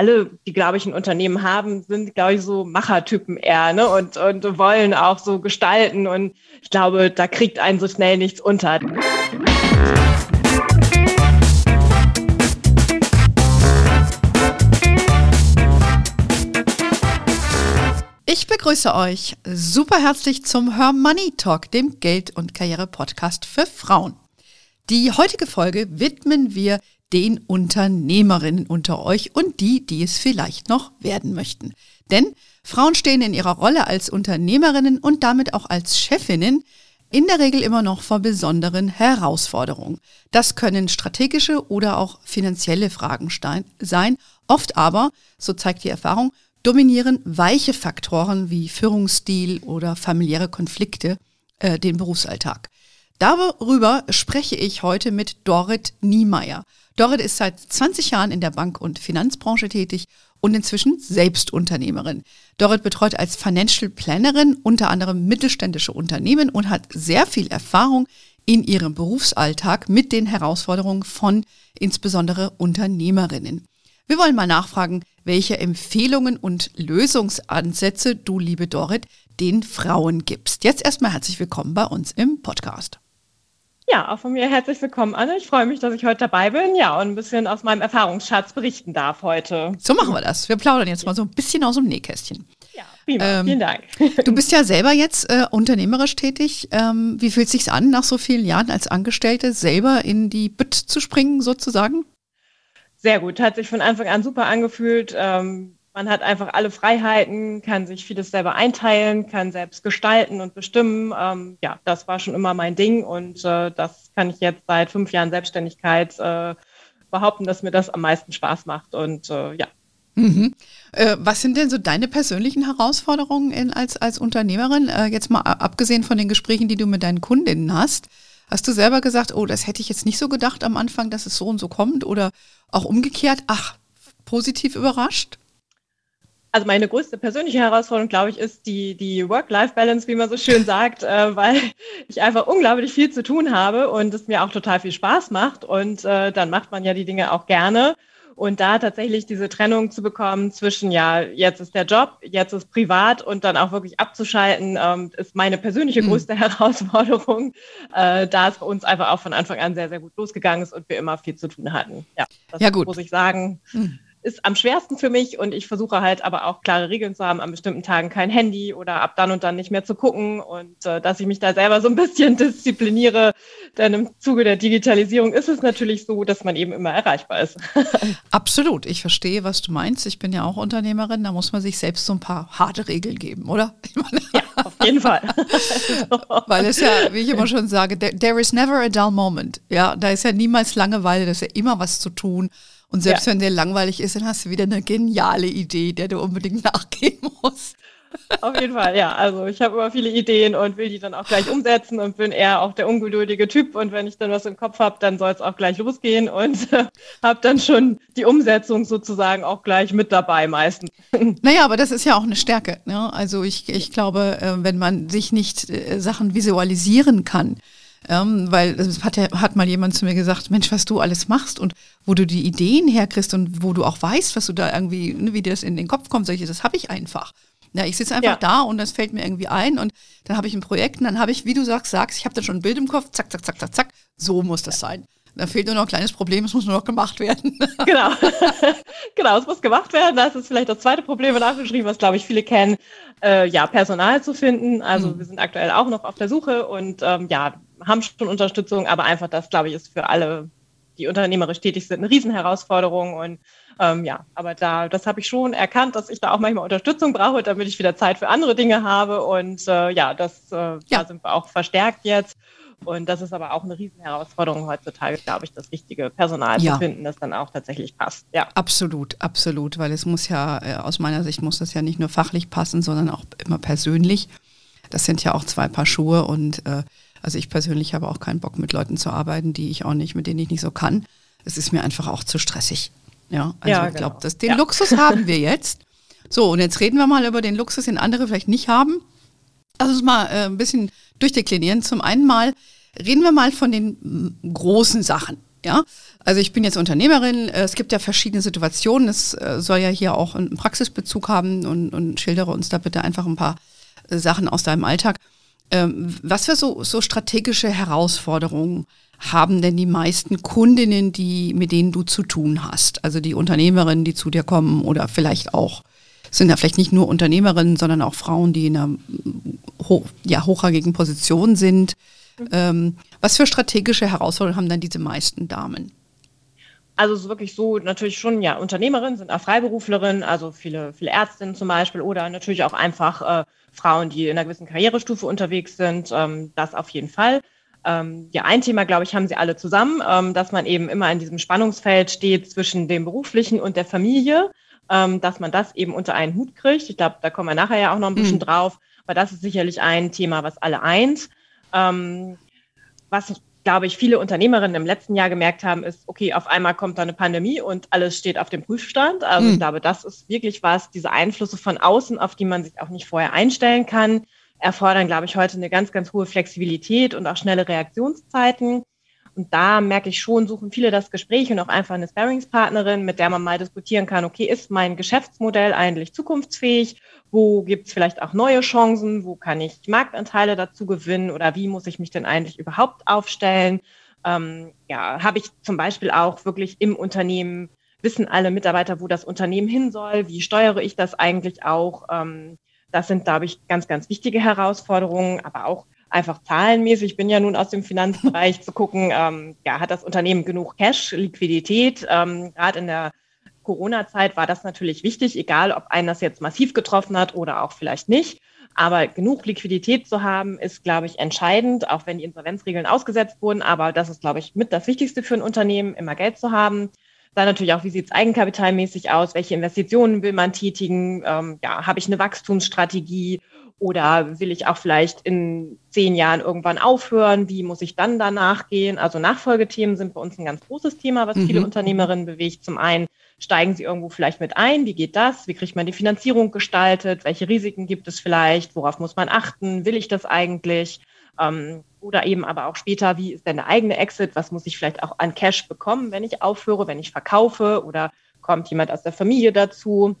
alle, die, glaube ich, ein Unternehmen haben, sind, glaube ich, so Machertypen eher ne? und, und wollen auch so gestalten. Und ich glaube, da kriegt einen so schnell nichts unter. Ich begrüße euch super herzlich zum Her Money Talk, dem Geld- und Karriere-Podcast für Frauen. Die heutige Folge widmen wir den Unternehmerinnen unter euch und die, die es vielleicht noch werden möchten. Denn Frauen stehen in ihrer Rolle als Unternehmerinnen und damit auch als Chefinnen in der Regel immer noch vor besonderen Herausforderungen. Das können strategische oder auch finanzielle Fragen sein. Oft aber, so zeigt die Erfahrung, dominieren weiche Faktoren wie Führungsstil oder familiäre Konflikte äh, den Berufsalltag. Darüber spreche ich heute mit Dorit Niemeyer. Dorit ist seit 20 Jahren in der Bank- und Finanzbranche tätig und inzwischen Selbstunternehmerin. Dorit betreut als Financial Plannerin unter anderem mittelständische Unternehmen und hat sehr viel Erfahrung in ihrem Berufsalltag mit den Herausforderungen von insbesondere Unternehmerinnen. Wir wollen mal nachfragen, welche Empfehlungen und Lösungsansätze du, liebe Dorit, den Frauen gibst. Jetzt erstmal herzlich willkommen bei uns im Podcast. Ja, auch von mir herzlich willkommen, Anne. Ich freue mich, dass ich heute dabei bin, ja, und ein bisschen aus meinem Erfahrungsschatz berichten darf heute. So machen wir das. Wir plaudern jetzt mal so ein bisschen aus dem Nähkästchen. Ja, prima. Ähm, Vielen Dank. Du bist ja selber jetzt äh, unternehmerisch tätig. Ähm, wie fühlt es sich an, nach so vielen Jahren als Angestellte selber in die Bütt zu springen, sozusagen? Sehr gut. Hat sich von Anfang an super angefühlt. Ähm, man hat einfach alle Freiheiten, kann sich vieles selber einteilen, kann selbst gestalten und bestimmen. Ähm, ja, das war schon immer mein Ding und äh, das kann ich jetzt seit fünf Jahren Selbstständigkeit äh, behaupten, dass mir das am meisten Spaß macht und äh, ja. Mhm. Äh, was sind denn so deine persönlichen Herausforderungen in, als, als Unternehmerin? Äh, jetzt mal abgesehen von den Gesprächen, die du mit deinen Kundinnen hast. Hast du selber gesagt, oh, das hätte ich jetzt nicht so gedacht am Anfang, dass es so und so kommt? Oder auch umgekehrt, ach, positiv überrascht? Also meine größte persönliche Herausforderung, glaube ich, ist die, die Work-Life-Balance, wie man so schön sagt, äh, weil ich einfach unglaublich viel zu tun habe und es mir auch total viel Spaß macht. Und äh, dann macht man ja die Dinge auch gerne. Und da tatsächlich diese Trennung zu bekommen zwischen, ja, jetzt ist der Job, jetzt ist privat und dann auch wirklich abzuschalten, ähm, ist meine persönliche mhm. größte mhm. Herausforderung, äh, da es bei uns einfach auch von Anfang an sehr, sehr gut losgegangen ist und wir immer viel zu tun hatten. Ja, das ja, gut. muss ich sagen. Mhm ist am schwersten für mich und ich versuche halt aber auch klare Regeln zu haben, an bestimmten Tagen kein Handy oder ab dann und dann nicht mehr zu gucken und äh, dass ich mich da selber so ein bisschen diszipliniere, denn im Zuge der Digitalisierung ist es natürlich so, dass man eben immer erreichbar ist. Absolut, ich verstehe, was du meinst. Ich bin ja auch Unternehmerin, da muss man sich selbst so ein paar harte Regeln geben, oder? ja, auf jeden Fall. Weil es ja, wie ich immer schon sage, there is never a dull moment. Ja, da ist ja niemals Langeweile, da ist ja immer was zu tun. Und selbst ja. wenn dir langweilig ist, dann hast du wieder eine geniale Idee, der du unbedingt nachgehen musst. Auf jeden Fall, ja. Also ich habe immer viele Ideen und will die dann auch gleich umsetzen und bin eher auch der ungeduldige Typ. Und wenn ich dann was im Kopf habe, dann soll es auch gleich losgehen und äh, habe dann schon die Umsetzung sozusagen auch gleich mit dabei meistens. Naja, aber das ist ja auch eine Stärke. Ne? Also ich, ich glaube, äh, wenn man sich nicht äh, Sachen visualisieren kann, ähm, weil es hat, ja, hat mal jemand zu mir gesagt, Mensch, was du alles machst und wo du die Ideen herkriegst und wo du auch weißt, was du da irgendwie, ne, wie dir das in den Kopf kommt, solche, das habe ich einfach. Ja, ich sitze einfach ja. da und das fällt mir irgendwie ein und dann habe ich ein Projekt und dann habe ich, wie du sagst, sagst, ich habe dann schon ein Bild im Kopf, zack, zack, zack, zack, zack, so muss das sein. Da fehlt nur noch ein kleines Problem, es muss nur noch gemacht werden. Genau. genau, es muss gemacht werden. Das ist vielleicht das zweite Problem nachgeschrieben, was, glaube ich, viele kennen. Äh, ja, Personal zu finden. Also mhm. wir sind aktuell auch noch auf der Suche und ähm, ja, haben schon Unterstützung, aber einfach das, glaube ich, ist für alle, die unternehmerisch tätig sind, eine Riesenherausforderung. Und ähm, ja, aber da, das habe ich schon erkannt, dass ich da auch manchmal Unterstützung brauche, damit ich wieder Zeit für andere Dinge habe. Und äh, ja, das äh, ja. da sind wir auch verstärkt jetzt. Und das ist aber auch eine Riesenherausforderung heutzutage, glaube ich, das richtige Personal ja. zu finden, das dann auch tatsächlich passt. Ja. Absolut, absolut, weil es muss ja, äh, aus meiner Sicht muss das ja nicht nur fachlich passen, sondern auch immer persönlich. Das sind ja auch zwei Paar Schuhe und äh, also ich persönlich habe auch keinen Bock mit Leuten zu arbeiten, die ich auch nicht, mit denen ich nicht so kann. Es ist mir einfach auch zu stressig. Ja, also ja, ich glaube, genau. den ja. Luxus haben wir jetzt. So, und jetzt reden wir mal über den Luxus, den andere vielleicht nicht haben. Also mal äh, ein bisschen durchdeklinieren. Zum einen mal reden wir mal von den großen Sachen. Ja, also ich bin jetzt Unternehmerin. Es gibt ja verschiedene Situationen. Es äh, soll ja hier auch einen Praxisbezug haben und, und schildere uns da bitte einfach ein paar äh, Sachen aus deinem Alltag. Ähm, was für so, so strategische Herausforderungen haben denn die meisten Kundinnen, die, mit denen du zu tun hast? Also die Unternehmerinnen, die zu dir kommen oder vielleicht auch, sind ja vielleicht nicht nur Unternehmerinnen, sondern auch Frauen, die in einer ho ja, hochrangigen Position sind. Ähm, was für strategische Herausforderungen haben dann diese meisten Damen? Also es ist wirklich so, natürlich schon, ja, Unternehmerinnen sind auch Freiberuflerinnen, also viele, viele Ärztinnen zum Beispiel oder natürlich auch einfach äh, Frauen, die in einer gewissen Karrierestufe unterwegs sind, ähm, das auf jeden Fall. Ähm, ja, ein Thema, glaube ich, haben sie alle zusammen, ähm, dass man eben immer in diesem Spannungsfeld steht zwischen dem beruflichen und der Familie, ähm, dass man das eben unter einen Hut kriegt. Ich glaube, da kommen wir nachher ja auch noch ein bisschen mhm. drauf, aber das ist sicherlich ein Thema, was alle eint. Ähm, was glaube ich, viele Unternehmerinnen im letzten Jahr gemerkt haben, ist, okay, auf einmal kommt da eine Pandemie und alles steht auf dem Prüfstand. Also mhm. ich glaube, das ist wirklich was, diese Einflüsse von außen, auf die man sich auch nicht vorher einstellen kann, erfordern, glaube ich, heute eine ganz, ganz hohe Flexibilität und auch schnelle Reaktionszeiten. Und da merke ich schon, suchen viele das Gespräch und auch einfach eine Sparringspartnerin, mit der man mal diskutieren kann, okay, ist mein Geschäftsmodell eigentlich zukunftsfähig? Wo gibt es vielleicht auch neue Chancen? Wo kann ich Marktanteile dazu gewinnen? Oder wie muss ich mich denn eigentlich überhaupt aufstellen? Ähm, ja, habe ich zum Beispiel auch wirklich im Unternehmen, wissen alle Mitarbeiter, wo das Unternehmen hin soll? Wie steuere ich das eigentlich auch? Ähm, das sind, glaube ich, ganz, ganz wichtige Herausforderungen, aber auch einfach zahlenmäßig. Ich bin ja nun aus dem Finanzbereich zu gucken, ähm, ja, hat das Unternehmen genug Cash, Liquidität? Ähm, Gerade in der Corona-Zeit war das natürlich wichtig, egal ob einen das jetzt massiv getroffen hat oder auch vielleicht nicht. Aber genug Liquidität zu haben, ist, glaube ich, entscheidend, auch wenn die Insolvenzregeln ausgesetzt wurden. Aber das ist, glaube ich, mit das Wichtigste für ein Unternehmen, immer Geld zu haben. Dann natürlich auch, wie sieht es eigenkapitalmäßig aus? Welche Investitionen will man tätigen? Ähm, ja, habe ich eine Wachstumsstrategie? Oder will ich auch vielleicht in zehn Jahren irgendwann aufhören? Wie muss ich dann danach gehen? Also Nachfolgethemen sind bei uns ein ganz großes Thema, was mhm. viele Unternehmerinnen bewegt. Zum einen steigen sie irgendwo vielleicht mit ein? Wie geht das? Wie kriegt man die Finanzierung gestaltet? Welche Risiken gibt es vielleicht? Worauf muss man achten? Will ich das eigentlich? Ähm, oder eben aber auch später, wie ist denn der eigene Exit? Was muss ich vielleicht auch an Cash bekommen, wenn ich aufhöre, wenn ich verkaufe? Oder kommt jemand aus der Familie dazu?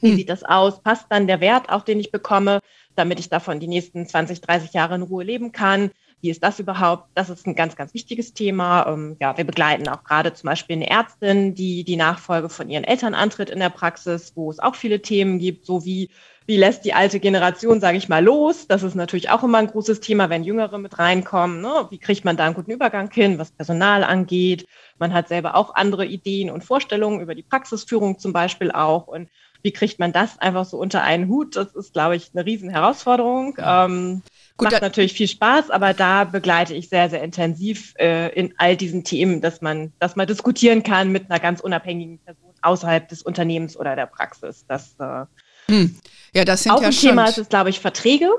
Wie hm. sieht das aus? Passt dann der Wert auch, den ich bekomme, damit ich davon die nächsten 20, 30 Jahre in Ruhe leben kann? Wie ist das überhaupt? Das ist ein ganz, ganz wichtiges Thema. Ähm, ja, wir begleiten auch gerade zum Beispiel eine Ärztin, die die Nachfolge von ihren Eltern antritt in der Praxis, wo es auch viele Themen gibt, so wie wie lässt die alte Generation, sage ich mal, los? Das ist natürlich auch immer ein großes Thema, wenn Jüngere mit reinkommen. Ne? Wie kriegt man da einen guten Übergang hin, was Personal angeht? Man hat selber auch andere Ideen und Vorstellungen über die Praxisführung zum Beispiel auch. Und wie kriegt man das einfach so unter einen Hut? Das ist, glaube ich, eine riesen Herausforderung. Ähm, Gut, macht natürlich viel Spaß, aber da begleite ich sehr, sehr intensiv äh, in all diesen Themen, dass man, dass man diskutieren kann mit einer ganz unabhängigen Person außerhalb des Unternehmens oder der Praxis. Das, äh, hm. Ja, das sind auch ja ein Thema ist es, glaube ich, Verträge.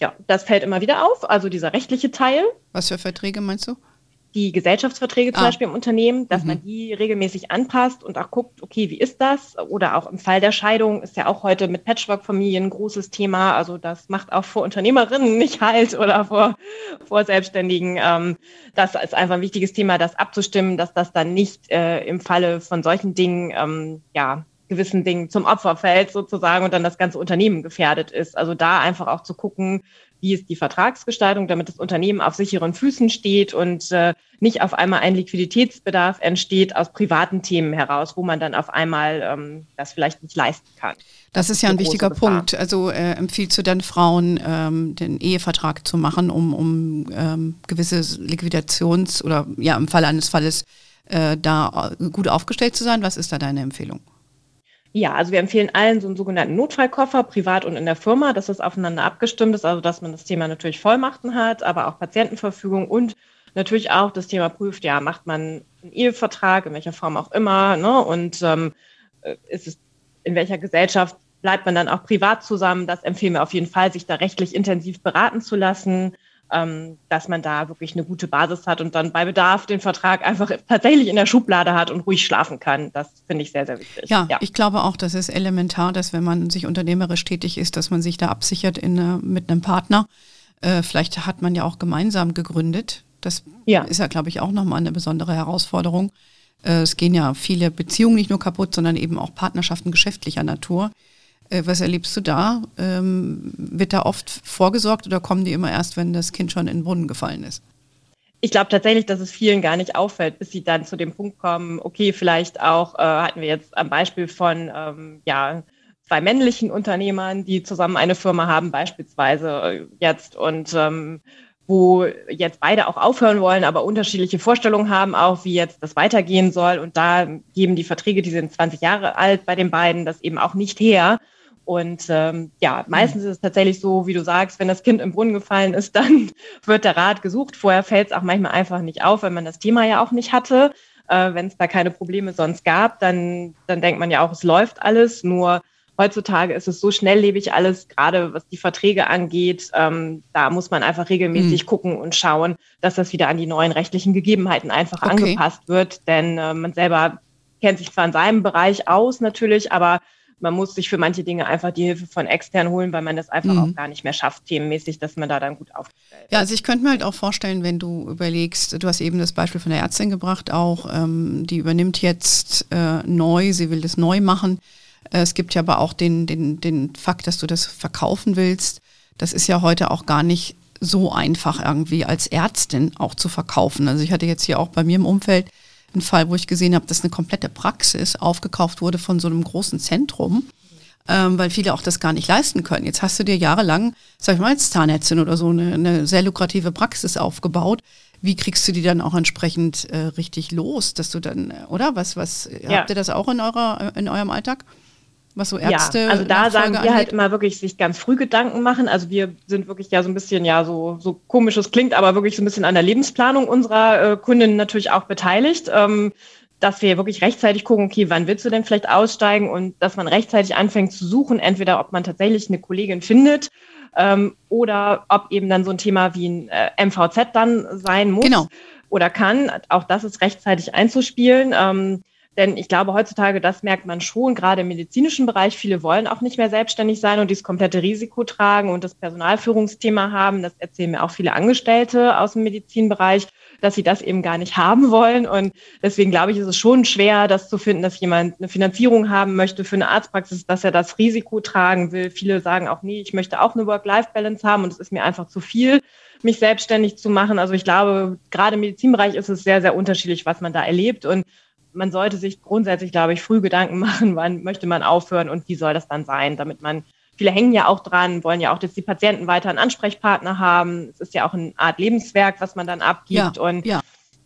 Ja, das fällt immer wieder auf, also dieser rechtliche Teil. Was für Verträge meinst du? Die Gesellschaftsverträge zum ah. Beispiel im Unternehmen, dass mhm. man die regelmäßig anpasst und auch guckt, okay, wie ist das? Oder auch im Fall der Scheidung ist ja auch heute mit Patchwork-Familien ein großes Thema. Also das macht auch vor Unternehmerinnen nicht halt oder vor, vor Selbstständigen. Ähm, das ist einfach ein wichtiges Thema, das abzustimmen, dass das dann nicht äh, im Falle von solchen Dingen, ähm, ja, gewissen Dingen zum Opfer fällt sozusagen und dann das ganze Unternehmen gefährdet ist. Also da einfach auch zu gucken, wie ist die Vertragsgestaltung, damit das Unternehmen auf sicheren Füßen steht und äh, nicht auf einmal ein Liquiditätsbedarf entsteht aus privaten Themen heraus, wo man dann auf einmal ähm, das vielleicht nicht leisten kann. Das, ist ja ein wichtiger Punkt. Also äh, empfiehlst du dann Frauen, ähm, den Ehevertrag zu machen, um, um ähm, gewisse Liquidations- oder ja im Falle eines Falles äh, da gut aufgestellt zu sein? Was ist da deine Empfehlung? Ja, also wir empfehlen allen so einen sogenannten Notfallkoffer, privat und in der Firma, dass das aufeinander abgestimmt ist, also dass man das Thema natürlich Vollmachten hat, aber auch Patientenverfügung und natürlich auch das Thema prüft, ja, macht man einen Ehevertrag, in welcher Form auch immer, ne? Und ähm, äh, ist es, in welcher Gesellschaft bleibt man dann auch privat zusammen? Das empfehlen wir auf jeden Fall, sich da rechtlich intensiv beraten zu lassen ähm, dass man da wirklich eine gute Basis hat und dann bei Bedarf den Vertrag einfach tatsächlich in der Schublade hat und ruhig schlafen kann. Das finde ich sehr, sehr wichtig. Ja, ja, ich glaube auch, das ist elementar, dass wenn man sich unternehmerisch tätig ist, dass man sich da absichert in, mit einem Partner. Äh, vielleicht hat man ja auch gemeinsam gegründet. Das ja. ist ja, glaube ich, auch nochmal eine besondere Herausforderung. Äh, es gehen ja viele Beziehungen nicht nur kaputt, sondern eben auch Partnerschaften geschäftlicher Natur. Äh, was erlebst du da? Ähm, wird da oft vorgesorgt oder kommen die immer erst, wenn das Kind schon in den Brunnen gefallen ist? Ich glaube tatsächlich, dass es vielen gar nicht auffällt, bis sie dann zu dem Punkt kommen, okay, vielleicht auch, äh, hatten wir jetzt am Beispiel von, ähm, ja, zwei männlichen Unternehmern, die zusammen eine Firma haben, beispielsweise äh, jetzt und ähm, wo jetzt beide auch aufhören wollen, aber unterschiedliche Vorstellungen haben, auch wie jetzt das weitergehen soll. Und da geben die Verträge, die sind 20 Jahre alt bei den beiden, das eben auch nicht her. Und ähm, ja, meistens ist es tatsächlich so, wie du sagst, wenn das Kind im Brunnen gefallen ist, dann wird der Rat gesucht. Vorher fällt es auch manchmal einfach nicht auf, wenn man das Thema ja auch nicht hatte. Äh, wenn es da keine Probleme sonst gab, dann, dann denkt man ja auch, es läuft alles. Nur heutzutage ist es so schnelllebig alles, gerade was die Verträge angeht. Ähm, da muss man einfach regelmäßig mhm. gucken und schauen, dass das wieder an die neuen rechtlichen Gegebenheiten einfach okay. angepasst wird. Denn äh, man selber kennt sich zwar in seinem Bereich aus natürlich, aber man muss sich für manche Dinge einfach die Hilfe von extern holen, weil man das einfach mhm. auch gar nicht mehr schafft, themenmäßig, dass man da dann gut aufgestellt ist. Ja, also ich könnte mir halt auch vorstellen, wenn du überlegst, du hast eben das Beispiel von der Ärztin gebracht, auch ähm, die übernimmt jetzt äh, neu, sie will das neu machen. Äh, es gibt ja aber auch den, den, den Fakt, dass du das verkaufen willst. Das ist ja heute auch gar nicht so einfach irgendwie als Ärztin auch zu verkaufen. Also ich hatte jetzt hier auch bei mir im Umfeld einen Fall, wo ich gesehen habe, dass eine komplette Praxis aufgekauft wurde von so einem großen Zentrum, ähm, weil viele auch das gar nicht leisten können. Jetzt hast du dir jahrelang, sag ich mal, als Zahnärztin oder so eine, eine sehr lukrative Praxis aufgebaut. Wie kriegst du die dann auch entsprechend äh, richtig los, dass du dann, oder? Was, was, ja. habt ihr das auch in eurer, in eurem Alltag? Was so Ärzte. Ja, also da sagen wir angeht. halt immer wirklich sich ganz früh Gedanken machen. Also wir sind wirklich ja so ein bisschen, ja, so, so komisch es klingt, aber wirklich so ein bisschen an der Lebensplanung unserer äh, Kundinnen natürlich auch beteiligt. Ähm, dass wir wirklich rechtzeitig gucken, okay, wann willst du denn vielleicht aussteigen und dass man rechtzeitig anfängt zu suchen, entweder ob man tatsächlich eine Kollegin findet ähm, oder ob eben dann so ein Thema wie ein äh, MVZ dann sein muss genau. oder kann. Auch das ist rechtzeitig einzuspielen. Ähm, denn ich glaube, heutzutage, das merkt man schon, gerade im medizinischen Bereich, viele wollen auch nicht mehr selbstständig sein und dieses komplette Risiko tragen und das Personalführungsthema haben. Das erzählen mir auch viele Angestellte aus dem Medizinbereich, dass sie das eben gar nicht haben wollen. Und deswegen glaube ich, ist es schon schwer, das zu finden, dass jemand eine Finanzierung haben möchte für eine Arztpraxis, dass er das Risiko tragen will. Viele sagen auch, nee, ich möchte auch eine Work-Life-Balance haben und es ist mir einfach zu viel mich selbstständig zu machen. Also ich glaube, gerade im Medizinbereich ist es sehr, sehr unterschiedlich, was man da erlebt. Und man sollte sich grundsätzlich, glaube ich, früh Gedanken machen, wann möchte man aufhören und wie soll das dann sein, damit man, viele hängen ja auch dran, wollen ja auch, dass die Patienten weiter einen Ansprechpartner haben. Es ist ja auch eine Art Lebenswerk, was man dann abgibt. Ja, und ja.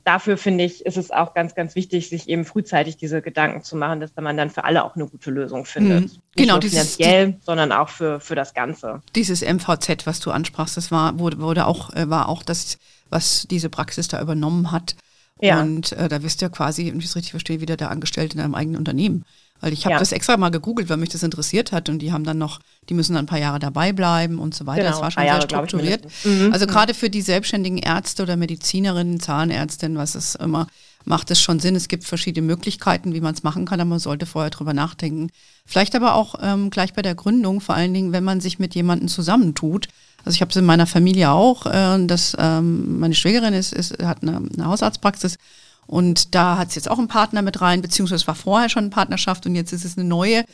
dafür finde ich, ist es auch ganz, ganz wichtig, sich eben frühzeitig diese Gedanken zu machen, dass man dann für alle auch eine gute Lösung findet. Mhm. Nicht genau, nur finanziell, dieses, sondern auch für, für das Ganze. Dieses MVZ, was du ansprachst, das war, wurde, wurde auch, äh, war auch das, was diese Praxis da übernommen hat ja. Und äh, da wirst du ja quasi, wenn ich es richtig verstehe, wieder der Angestellte in einem eigenen Unternehmen. Weil ich habe ja. das extra mal gegoogelt, weil mich das interessiert hat und die haben dann noch, die müssen dann ein paar Jahre dabei bleiben und so weiter. Genau, das war schon sehr strukturiert. Mhm. Also gerade für die selbstständigen Ärzte oder Medizinerinnen, Zahnärztinnen, was es immer, macht es schon Sinn. Es gibt verschiedene Möglichkeiten, wie man es machen kann, aber man sollte vorher drüber nachdenken. Vielleicht aber auch ähm, gleich bei der Gründung, vor allen Dingen, wenn man sich mit jemandem zusammentut, also ich habe es in meiner Familie auch, äh, dass ähm, meine Schwägerin ist, ist, hat eine, eine Hausarztpraxis und da hat es jetzt auch einen Partner mit rein, beziehungsweise war vorher schon eine Partnerschaft und jetzt ist es eine neue.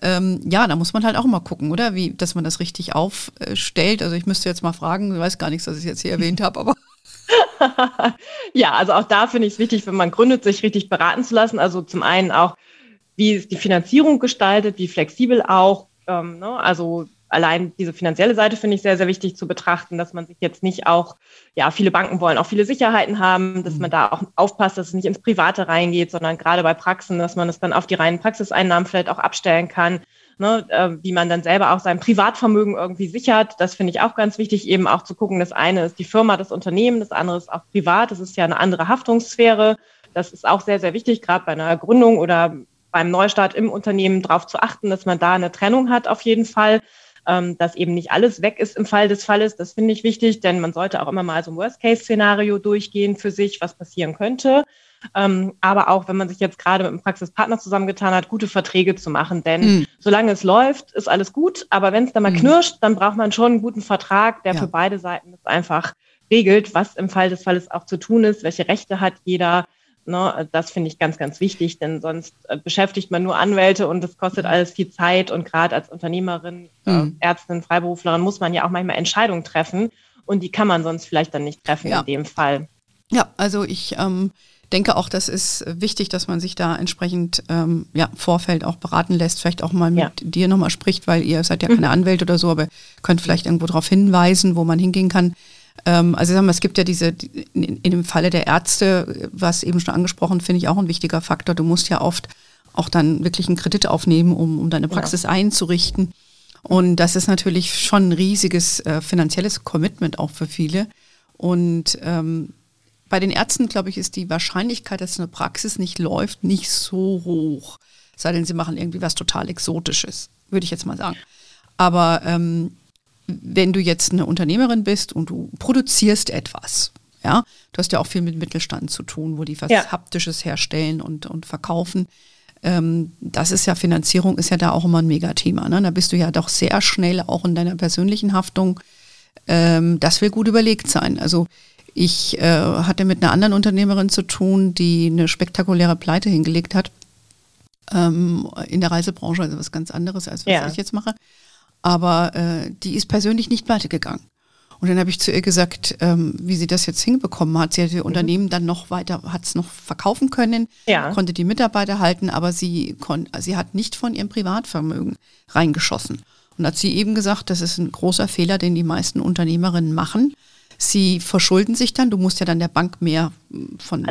Ähm, ja, da muss man halt auch mal gucken, oder? Wie, dass man das richtig aufstellt. Also ich müsste jetzt mal fragen, ich weiß gar nichts, was ich jetzt hier erwähnt habe, aber. ja, also auch da finde ich es wichtig, wenn man gründet, sich richtig beraten zu lassen. Also zum einen auch, wie ist die Finanzierung gestaltet, wie flexibel auch. Ähm, ne? Also allein diese finanzielle Seite finde ich sehr, sehr wichtig zu betrachten, dass man sich jetzt nicht auch, ja, viele Banken wollen auch viele Sicherheiten haben, dass man da auch aufpasst, dass es nicht ins Private reingeht, sondern gerade bei Praxen, dass man es dann auf die reinen Praxiseinnahmen vielleicht auch abstellen kann, ne, äh, wie man dann selber auch sein Privatvermögen irgendwie sichert. Das finde ich auch ganz wichtig, eben auch zu gucken, das eine ist die Firma, das Unternehmen, das andere ist auch privat, das ist ja eine andere Haftungssphäre. Das ist auch sehr, sehr wichtig, gerade bei einer Gründung oder beim Neustart im Unternehmen darauf zu achten, dass man da eine Trennung hat auf jeden Fall ähm, dass eben nicht alles weg ist im Fall des Falles. Das finde ich wichtig, denn man sollte auch immer mal so ein Worst-Case-Szenario durchgehen für sich, was passieren könnte. Ähm, aber auch, wenn man sich jetzt gerade mit einem Praxispartner zusammengetan hat, gute Verträge zu machen. Denn mhm. solange es läuft, ist alles gut. Aber wenn es dann mal mhm. knirscht, dann braucht man schon einen guten Vertrag, der ja. für beide Seiten das einfach regelt, was im Fall des Falles auch zu tun ist, welche Rechte hat jeder. Ne, das finde ich ganz, ganz wichtig, denn sonst äh, beschäftigt man nur Anwälte und das kostet mhm. alles viel Zeit. Und gerade als Unternehmerin, äh, mhm. Ärztin, Freiberuflerin muss man ja auch manchmal Entscheidungen treffen und die kann man sonst vielleicht dann nicht treffen ja. in dem Fall. Ja, also ich ähm, denke auch, das ist wichtig, dass man sich da entsprechend ähm, ja, Vorfeld auch beraten lässt, vielleicht auch mal mit ja. dir nochmal spricht, weil ihr seid ja keine mhm. Anwälte oder so, aber könnt vielleicht irgendwo darauf hinweisen, wo man hingehen kann. Ähm, also sagen wir, es gibt ja diese, in, in dem Falle der Ärzte, was eben schon angesprochen, finde ich auch ein wichtiger Faktor. Du musst ja oft auch dann wirklich einen Kredit aufnehmen, um, um deine Praxis ja. einzurichten. Und das ist natürlich schon ein riesiges äh, finanzielles Commitment auch für viele. Und ähm, bei den Ärzten, glaube ich, ist die Wahrscheinlichkeit, dass eine Praxis nicht läuft, nicht so hoch. Sei denn, sie machen irgendwie was total Exotisches, würde ich jetzt mal sagen. Aber ähm, wenn du jetzt eine Unternehmerin bist und du produzierst etwas, ja, du hast ja auch viel mit Mittelstand zu tun, wo die was ja. Haptisches herstellen und, und verkaufen. Ähm, das ist ja Finanzierung, ist ja da auch immer ein Megathema. Ne? Da bist du ja doch sehr schnell auch in deiner persönlichen Haftung. Ähm, das will gut überlegt sein. Also ich äh, hatte mit einer anderen Unternehmerin zu tun, die eine spektakuläre Pleite hingelegt hat ähm, in der Reisebranche, also was ganz anderes, als was ja. ich jetzt mache. Aber äh, die ist persönlich nicht pleite gegangen. Und dann habe ich zu ihr gesagt, ähm, wie sie das jetzt hinbekommen hat. Sie hat ihr mhm. Unternehmen dann noch weiter, hat es noch verkaufen können, ja. konnte die Mitarbeiter halten, aber sie, kon sie hat nicht von ihrem Privatvermögen reingeschossen. Und hat sie eben gesagt, das ist ein großer Fehler, den die meisten Unternehmerinnen machen. Sie verschulden sich dann, du musst ja dann der Bank mehr hm, von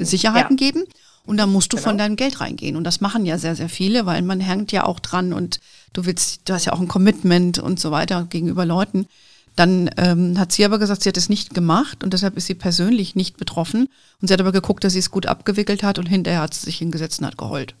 Sicherheiten ja. geben und dann musst du genau. von deinem Geld reingehen. Und das machen ja sehr, sehr viele, weil man hängt ja auch dran und du willst, du hast ja auch ein Commitment und so weiter gegenüber Leuten. Dann ähm, hat sie aber gesagt, sie hat es nicht gemacht und deshalb ist sie persönlich nicht betroffen. Und sie hat aber geguckt, dass sie es gut abgewickelt hat und hinterher hat sie sich hingesetzt und hat geheult.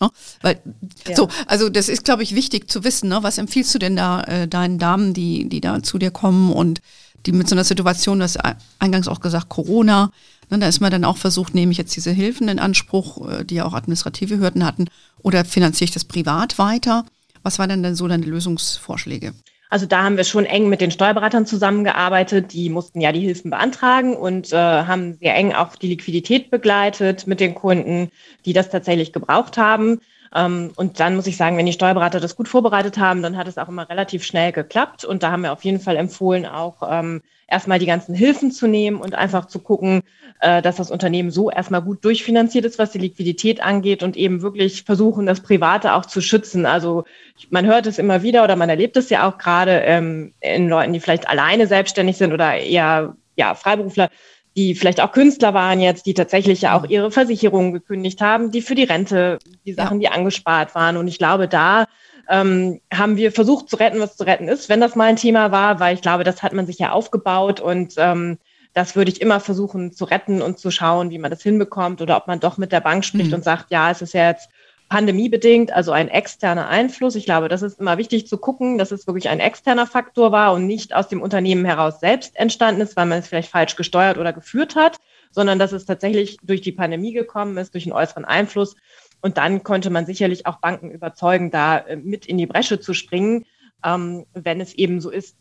Ne? Weil, ja. so, also das ist, glaube ich, wichtig zu wissen. Ne? Was empfiehlst du denn da äh, deinen Damen, die, die da zu dir kommen und die mit so einer Situation, das eingangs auch gesagt, Corona, ne, da ist man dann auch versucht, nehme ich jetzt diese Hilfen in Anspruch, äh, die ja auch administrative Hürden hatten, oder finanziere ich das privat weiter? Was waren denn dann so deine Lösungsvorschläge? Also da haben wir schon eng mit den Steuerberatern zusammengearbeitet. Die mussten ja die Hilfen beantragen und äh, haben sehr eng auch die Liquidität begleitet mit den Kunden, die das tatsächlich gebraucht haben. Ähm, und dann muss ich sagen, wenn die Steuerberater das gut vorbereitet haben, dann hat es auch immer relativ schnell geklappt. Und da haben wir auf jeden Fall empfohlen, auch ähm, erstmal die ganzen Hilfen zu nehmen und einfach zu gucken, äh, dass das Unternehmen so erstmal gut durchfinanziert ist, was die Liquidität angeht und eben wirklich versuchen, das Private auch zu schützen. Also man hört es immer wieder oder man erlebt es ja auch gerade ähm, in Leuten, die vielleicht alleine selbstständig sind oder eher ja, Freiberufler, die vielleicht auch Künstler waren jetzt, die tatsächlich ja auch mhm. ihre Versicherungen gekündigt haben, die für die Rente, die Sachen, die angespart waren. Und ich glaube, da ähm, haben wir versucht zu retten, was zu retten ist, wenn das mal ein Thema war, weil ich glaube, das hat man sich ja aufgebaut und ähm, das würde ich immer versuchen zu retten und zu schauen, wie man das hinbekommt oder ob man doch mit der Bank spricht mhm. und sagt, ja, es ist ja jetzt pandemiebedingt, also ein externer Einfluss. Ich glaube, das ist immer wichtig zu gucken, dass es wirklich ein externer Faktor war und nicht aus dem Unternehmen heraus selbst entstanden ist, weil man es vielleicht falsch gesteuert oder geführt hat, sondern dass es tatsächlich durch die Pandemie gekommen ist, durch einen äußeren Einfluss. Und dann konnte man sicherlich auch Banken überzeugen, da äh, mit in die Bresche zu springen, ähm, wenn es eben so ist,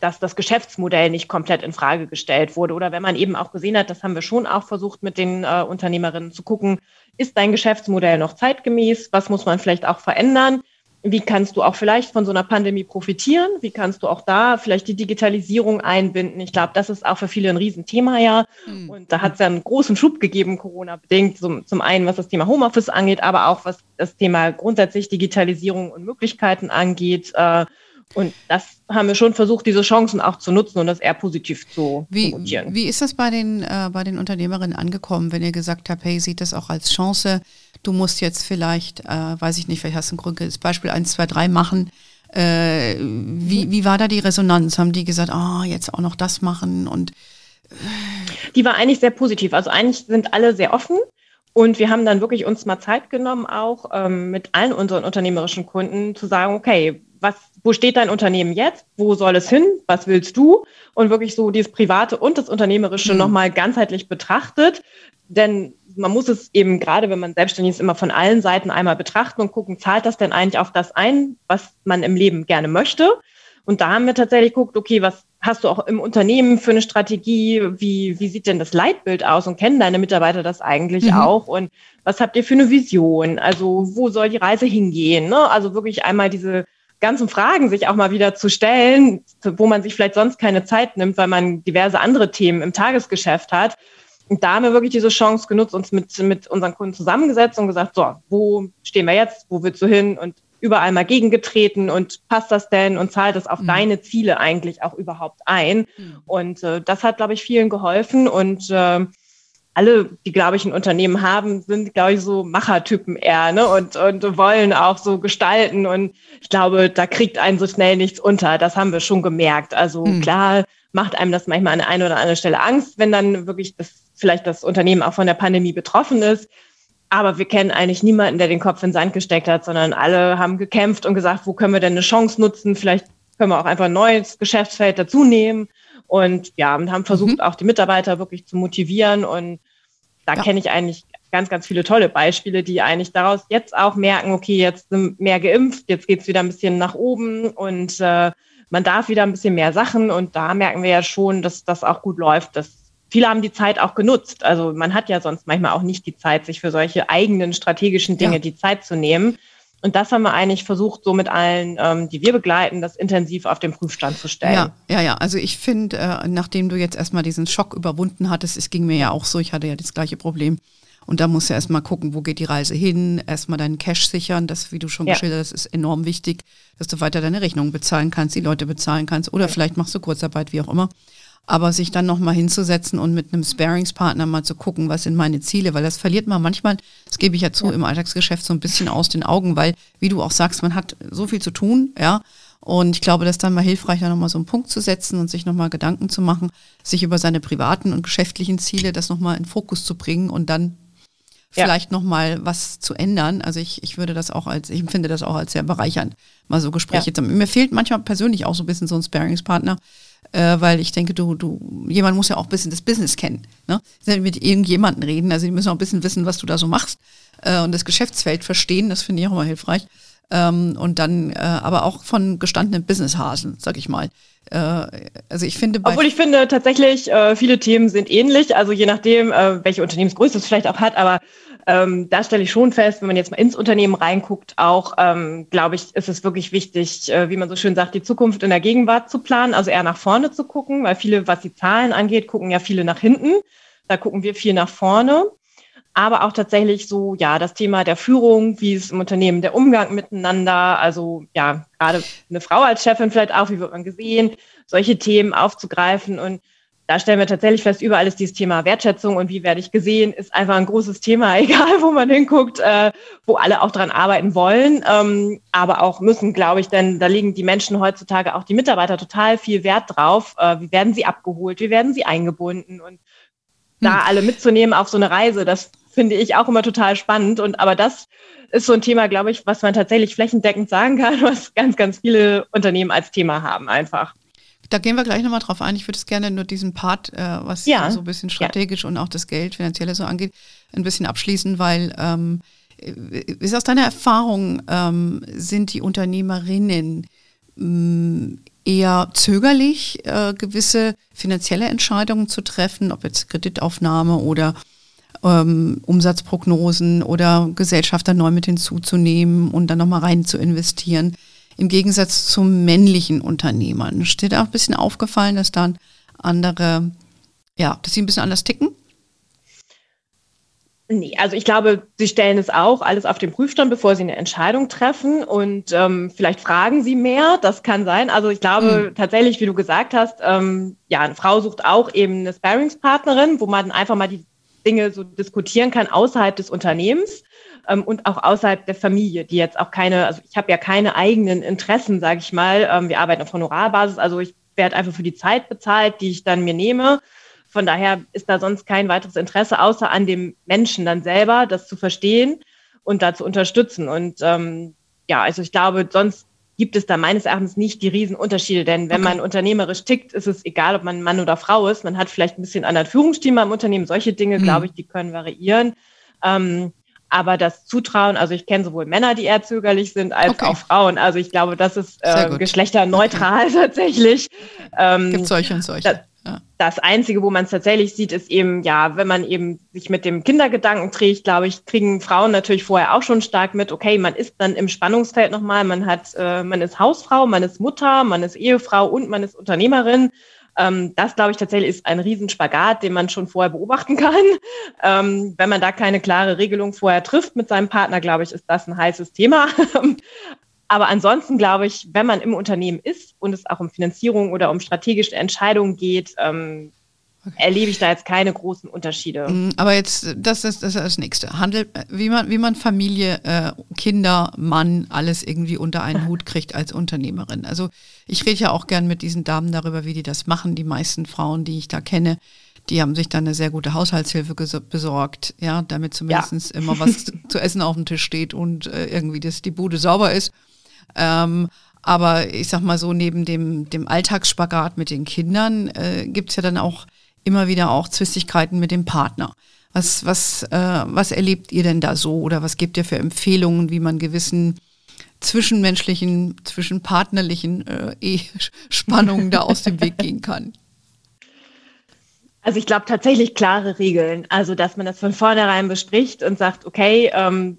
dass das Geschäftsmodell nicht komplett in Frage gestellt wurde. Oder wenn man eben auch gesehen hat, das haben wir schon auch versucht mit den äh, Unternehmerinnen zu gucken, ist dein Geschäftsmodell noch zeitgemäß? Was muss man vielleicht auch verändern? Wie kannst du auch vielleicht von so einer Pandemie profitieren? Wie kannst du auch da vielleicht die Digitalisierung einbinden? Ich glaube, das ist auch für viele ein Riesenthema ja. Mhm. Und da hat es ja einen großen Schub gegeben, Corona-bedingt. Zum, zum einen, was das Thema Homeoffice angeht, aber auch was das Thema grundsätzlich Digitalisierung und Möglichkeiten angeht. Äh, und das haben wir schon versucht, diese Chancen auch zu nutzen und das eher positiv zu wie, promotieren. Wie ist das bei den, äh, bei den Unternehmerinnen angekommen, wenn ihr gesagt habt, hey, sieht das auch als Chance? Du musst jetzt vielleicht, äh, weiß ich nicht, vielleicht hast du ein grundes Beispiel 1, 2, 3 machen. Äh, wie, wie war da die Resonanz? Haben die gesagt, ah, oh, jetzt auch noch das machen und äh die war eigentlich sehr positiv. Also eigentlich sind alle sehr offen. Und wir haben dann wirklich uns mal Zeit genommen, auch ähm, mit allen unseren unternehmerischen Kunden zu sagen, okay, was, wo steht dein Unternehmen jetzt? Wo soll es hin? Was willst du? Und wirklich so dieses Private und das Unternehmerische mhm. nochmal ganzheitlich betrachtet. Denn man muss es eben, gerade wenn man selbstständig ist, immer von allen Seiten einmal betrachten und gucken, zahlt das denn eigentlich auf das ein, was man im Leben gerne möchte? Und da haben wir tatsächlich geguckt, okay, was hast du auch im Unternehmen für eine Strategie? Wie, wie sieht denn das Leitbild aus und kennen deine Mitarbeiter das eigentlich mhm. auch? Und was habt ihr für eine Vision? Also wo soll die Reise hingehen? Ne? Also wirklich einmal diese ganzen Fragen sich auch mal wieder zu stellen, wo man sich vielleicht sonst keine Zeit nimmt, weil man diverse andere Themen im Tagesgeschäft hat. Und da haben wir wirklich diese Chance genutzt, uns mit, mit unseren Kunden zusammengesetzt und gesagt, so, wo stehen wir jetzt? Wo willst du hin? Und überall mal gegengetreten und passt das denn und zahlt das auf mhm. deine Ziele eigentlich auch überhaupt ein? Mhm. Und äh, das hat, glaube ich, vielen geholfen und äh, alle, die, glaube ich, ein Unternehmen haben, sind, glaube ich, so Machertypen eher, ne? Und, und wollen auch so gestalten. Und ich glaube, da kriegt einen so schnell nichts unter. Das haben wir schon gemerkt. Also mhm. klar macht einem das manchmal an der einen oder anderen Stelle Angst, wenn dann wirklich das, vielleicht das Unternehmen auch von der Pandemie betroffen ist. Aber wir kennen eigentlich niemanden, der den Kopf in den Sand gesteckt hat, sondern alle haben gekämpft und gesagt, wo können wir denn eine Chance nutzen? Vielleicht können wir auch einfach ein neues Geschäftsfeld dazu nehmen. Und ja, und haben versucht, mhm. auch die Mitarbeiter wirklich zu motivieren und da ja. kenne ich eigentlich ganz, ganz viele tolle Beispiele, die eigentlich daraus jetzt auch merken, okay, jetzt sind mehr geimpft, jetzt geht es wieder ein bisschen nach oben und äh, man darf wieder ein bisschen mehr Sachen und da merken wir ja schon, dass das auch gut läuft. Dass viele haben die Zeit auch genutzt. Also man hat ja sonst manchmal auch nicht die Zeit, sich für solche eigenen strategischen Dinge ja. die Zeit zu nehmen. Und das haben wir eigentlich versucht, so mit allen, ähm, die wir begleiten, das intensiv auf den Prüfstand zu stellen. Ja, ja, ja. Also ich finde, äh, nachdem du jetzt erstmal diesen Schock überwunden hattest, es ging mir ja auch so, ich hatte ja das gleiche Problem. Und da musst du erstmal gucken, wo geht die Reise hin, erstmal deinen Cash sichern, das, wie du schon ja. geschildert hast, ist enorm wichtig, dass du weiter deine Rechnungen bezahlen kannst, die Leute bezahlen kannst oder ja. vielleicht machst du Kurzarbeit, wie auch immer. Aber sich dann nochmal hinzusetzen und mit einem Sparingspartner mal zu gucken, was sind meine Ziele, weil das verliert man manchmal, das gebe ich ja zu, ja. im Alltagsgeschäft so ein bisschen aus den Augen, weil, wie du auch sagst, man hat so viel zu tun, ja. Und ich glaube, das ist dann mal hilfreich, da nochmal so einen Punkt zu setzen und sich nochmal Gedanken zu machen, sich über seine privaten und geschäftlichen Ziele das nochmal in Fokus zu bringen und dann vielleicht ja. nochmal was zu ändern. Also ich, ich würde das auch als, ich empfinde das auch als sehr bereichernd, mal so Gespräche ja. zu haben. Mir fehlt manchmal persönlich auch so ein bisschen so ein Sparingspartner, äh, weil ich denke, du, du, jemand muss ja auch ein bisschen das Business kennen. Ne? Mit irgendjemanden reden, also die müssen auch ein bisschen wissen, was du da so machst äh, und das Geschäftsfeld verstehen, das finde ich auch immer hilfreich. Ähm, und dann äh, aber auch von gestandenen Businesshasen, sag ich mal. Äh, also ich finde, obwohl ich finde tatsächlich äh, viele Themen sind ähnlich, also je nachdem, äh, welche Unternehmensgröße es vielleicht auch hat, aber ähm, da stelle ich schon fest, wenn man jetzt mal ins Unternehmen reinguckt, auch, ähm, glaube ich, ist es wirklich wichtig, äh, wie man so schön sagt, die Zukunft in der Gegenwart zu planen, also eher nach vorne zu gucken, weil viele, was die Zahlen angeht, gucken ja viele nach hinten. Da gucken wir viel nach vorne. Aber auch tatsächlich so, ja, das Thema der Führung, wie ist im Unternehmen der Umgang miteinander, also ja, gerade eine Frau als Chefin vielleicht auch, wie wird man gesehen, solche Themen aufzugreifen und da stellen wir tatsächlich fest, überall ist dieses Thema Wertschätzung und wie werde ich gesehen, ist einfach ein großes Thema, egal wo man hinguckt, äh, wo alle auch dran arbeiten wollen, ähm, aber auch müssen, glaube ich, denn da legen die Menschen heutzutage, auch die Mitarbeiter, total viel Wert drauf. Äh, wie werden sie abgeholt, wie werden sie eingebunden und hm. da alle mitzunehmen auf so eine Reise, das finde ich auch immer total spannend. Und aber das ist so ein Thema, glaube ich, was man tatsächlich flächendeckend sagen kann, was ganz, ganz viele Unternehmen als Thema haben einfach. Da gehen wir gleich nochmal drauf ein. Ich würde es gerne nur diesen Part, äh, was ja. so ein bisschen strategisch ja. und auch das Geld, finanzielle so angeht, ein bisschen abschließen, weil ähm, ist aus deiner Erfahrung, ähm, sind die Unternehmerinnen mh, mm, eher zögerlich, äh, gewisse finanzielle Entscheidungen zu treffen, ob jetzt Kreditaufnahme oder ähm, Umsatzprognosen oder Gesellschafter neu mit hinzuzunehmen und dann nochmal rein zu investieren im Gegensatz zu männlichen Unternehmern. Steht auch ein bisschen aufgefallen, dass dann andere, ja, dass sie ein bisschen anders ticken? Nee, also ich glaube, sie stellen es auch alles auf den Prüfstand, bevor sie eine Entscheidung treffen und ähm, vielleicht fragen sie mehr, das kann sein. Also ich glaube mhm. tatsächlich, wie du gesagt hast, ähm, ja, eine Frau sucht auch eben eine Sparingspartnerin, wo man einfach mal die Dinge so diskutieren kann außerhalb des Unternehmens ähm, und auch außerhalb der Familie, die jetzt auch keine, also ich habe ja keine eigenen Interessen, sage ich mal. Ähm, wir arbeiten auf Honorarbasis, also ich werde einfach für die Zeit bezahlt, die ich dann mir nehme. Von daher ist da sonst kein weiteres Interesse, außer an dem Menschen dann selber, das zu verstehen und da zu unterstützen. Und ähm, ja, also ich glaube, sonst gibt es da meines Erachtens nicht die Riesenunterschiede. Denn wenn okay. man unternehmerisch tickt, ist es egal, ob man Mann oder Frau ist. Man hat vielleicht ein bisschen anderen Führungsteam im Unternehmen. Solche Dinge, mhm. glaube ich, die können variieren. Ähm, Aber das Zutrauen, also ich kenne sowohl Männer, die eher zögerlich sind, als okay. auch Frauen. Also ich glaube, das ist äh, geschlechterneutral okay. tatsächlich. Ähm, Gibt solche und solche. Das, ja. das Einzige, wo man es tatsächlich sieht, ist eben, ja, wenn man eben sich mit dem Kindergedanken trägt, glaube ich, kriegen Frauen natürlich vorher auch schon stark mit, okay, man ist dann im Spannungsfeld nochmal, man hat, äh, man ist Hausfrau, man ist Mutter, man ist Ehefrau und man ist Unternehmerin. Ähm, das, glaube ich, tatsächlich ist ein Riesenspagat, den man schon vorher beobachten kann. Ähm, wenn man da keine klare Regelung vorher trifft mit seinem Partner, glaube ich, ist das ein heißes Thema. Aber ansonsten glaube ich, wenn man im Unternehmen ist und es auch um Finanzierung oder um strategische Entscheidungen geht, ähm. Erlebe ich da jetzt keine großen Unterschiede. Mm, aber jetzt, das ist das, ist das Nächste. Handel, wie man, wie man Familie, äh, Kinder, Mann, alles irgendwie unter einen Hut kriegt als Unternehmerin. Also ich rede ja auch gern mit diesen Damen darüber, wie die das machen. Die meisten Frauen, die ich da kenne, die haben sich dann eine sehr gute Haushaltshilfe besorgt, ja, damit zumindest ja. immer was zu essen auf dem Tisch steht und äh, irgendwie das, die Bude sauber ist. Ähm, aber ich sag mal so, neben dem, dem Alltagsspagat mit den Kindern äh, gibt es ja dann auch immer wieder auch Zwistigkeiten mit dem Partner. Was, was, äh, was erlebt ihr denn da so oder was gebt ihr für Empfehlungen, wie man gewissen zwischenmenschlichen, zwischenpartnerlichen äh, Spannungen da aus dem Weg gehen kann? Also ich glaube tatsächlich klare Regeln. Also dass man das von vornherein bespricht und sagt, okay, ähm,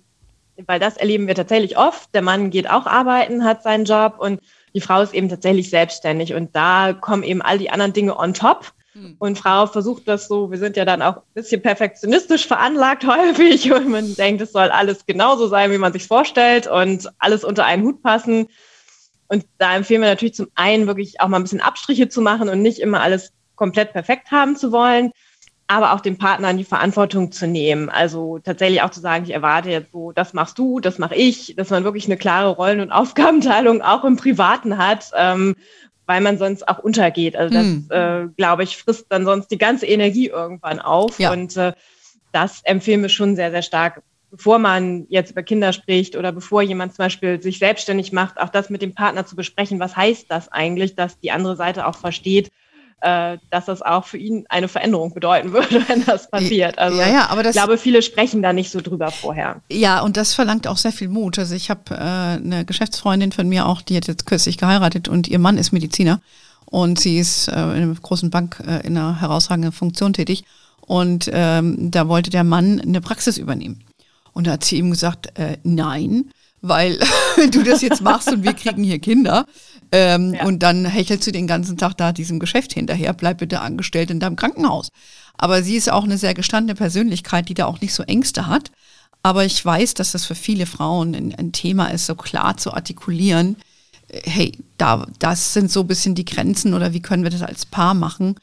weil das erleben wir tatsächlich oft. Der Mann geht auch arbeiten, hat seinen Job und die Frau ist eben tatsächlich selbstständig und da kommen eben all die anderen Dinge on top. Hm. Und Frau versucht das so, wir sind ja dann auch ein bisschen perfektionistisch veranlagt häufig und man denkt, es soll alles genauso sein, wie man sich vorstellt und alles unter einen Hut passen. Und da empfehlen wir natürlich zum einen wirklich auch mal ein bisschen Abstriche zu machen und nicht immer alles komplett perfekt haben zu wollen, aber auch den Partnern die Verantwortung zu nehmen. Also tatsächlich auch zu sagen, ich erwarte jetzt so, das machst du, das mache ich, dass man wirklich eine klare Rollen- und Aufgabenteilung auch im Privaten hat, ähm, weil man sonst auch untergeht. Also das, mhm. äh, glaube ich, frisst dann sonst die ganze Energie irgendwann auf. Ja. Und äh, das empfehlen wir schon sehr, sehr stark, bevor man jetzt über Kinder spricht oder bevor jemand zum Beispiel sich selbstständig macht, auch das mit dem Partner zu besprechen. Was heißt das eigentlich, dass die andere Seite auch versteht, äh, dass das auch für ihn eine Veränderung bedeuten würde, wenn das passiert. Also ja, ja, aber das, ich glaube, viele sprechen da nicht so drüber vorher. Ja, und das verlangt auch sehr viel Mut. Also ich habe äh, eine Geschäftsfreundin von mir auch, die hat jetzt kürzlich geheiratet und ihr Mann ist Mediziner und sie ist äh, in einer großen Bank äh, in einer herausragenden Funktion tätig. Und ähm, da wollte der Mann eine Praxis übernehmen. Und da hat sie ihm gesagt, äh, nein, weil wenn du das jetzt machst und wir kriegen hier Kinder, ähm, ja. Und dann hechelst du den ganzen Tag da diesem Geschäft hinterher, bleib bitte angestellt in deinem Krankenhaus. Aber sie ist auch eine sehr gestandene Persönlichkeit, die da auch nicht so Ängste hat. Aber ich weiß, dass das für viele Frauen ein, ein Thema ist, so klar zu artikulieren. Hey, da, das sind so ein bisschen die Grenzen oder wie können wir das als Paar machen?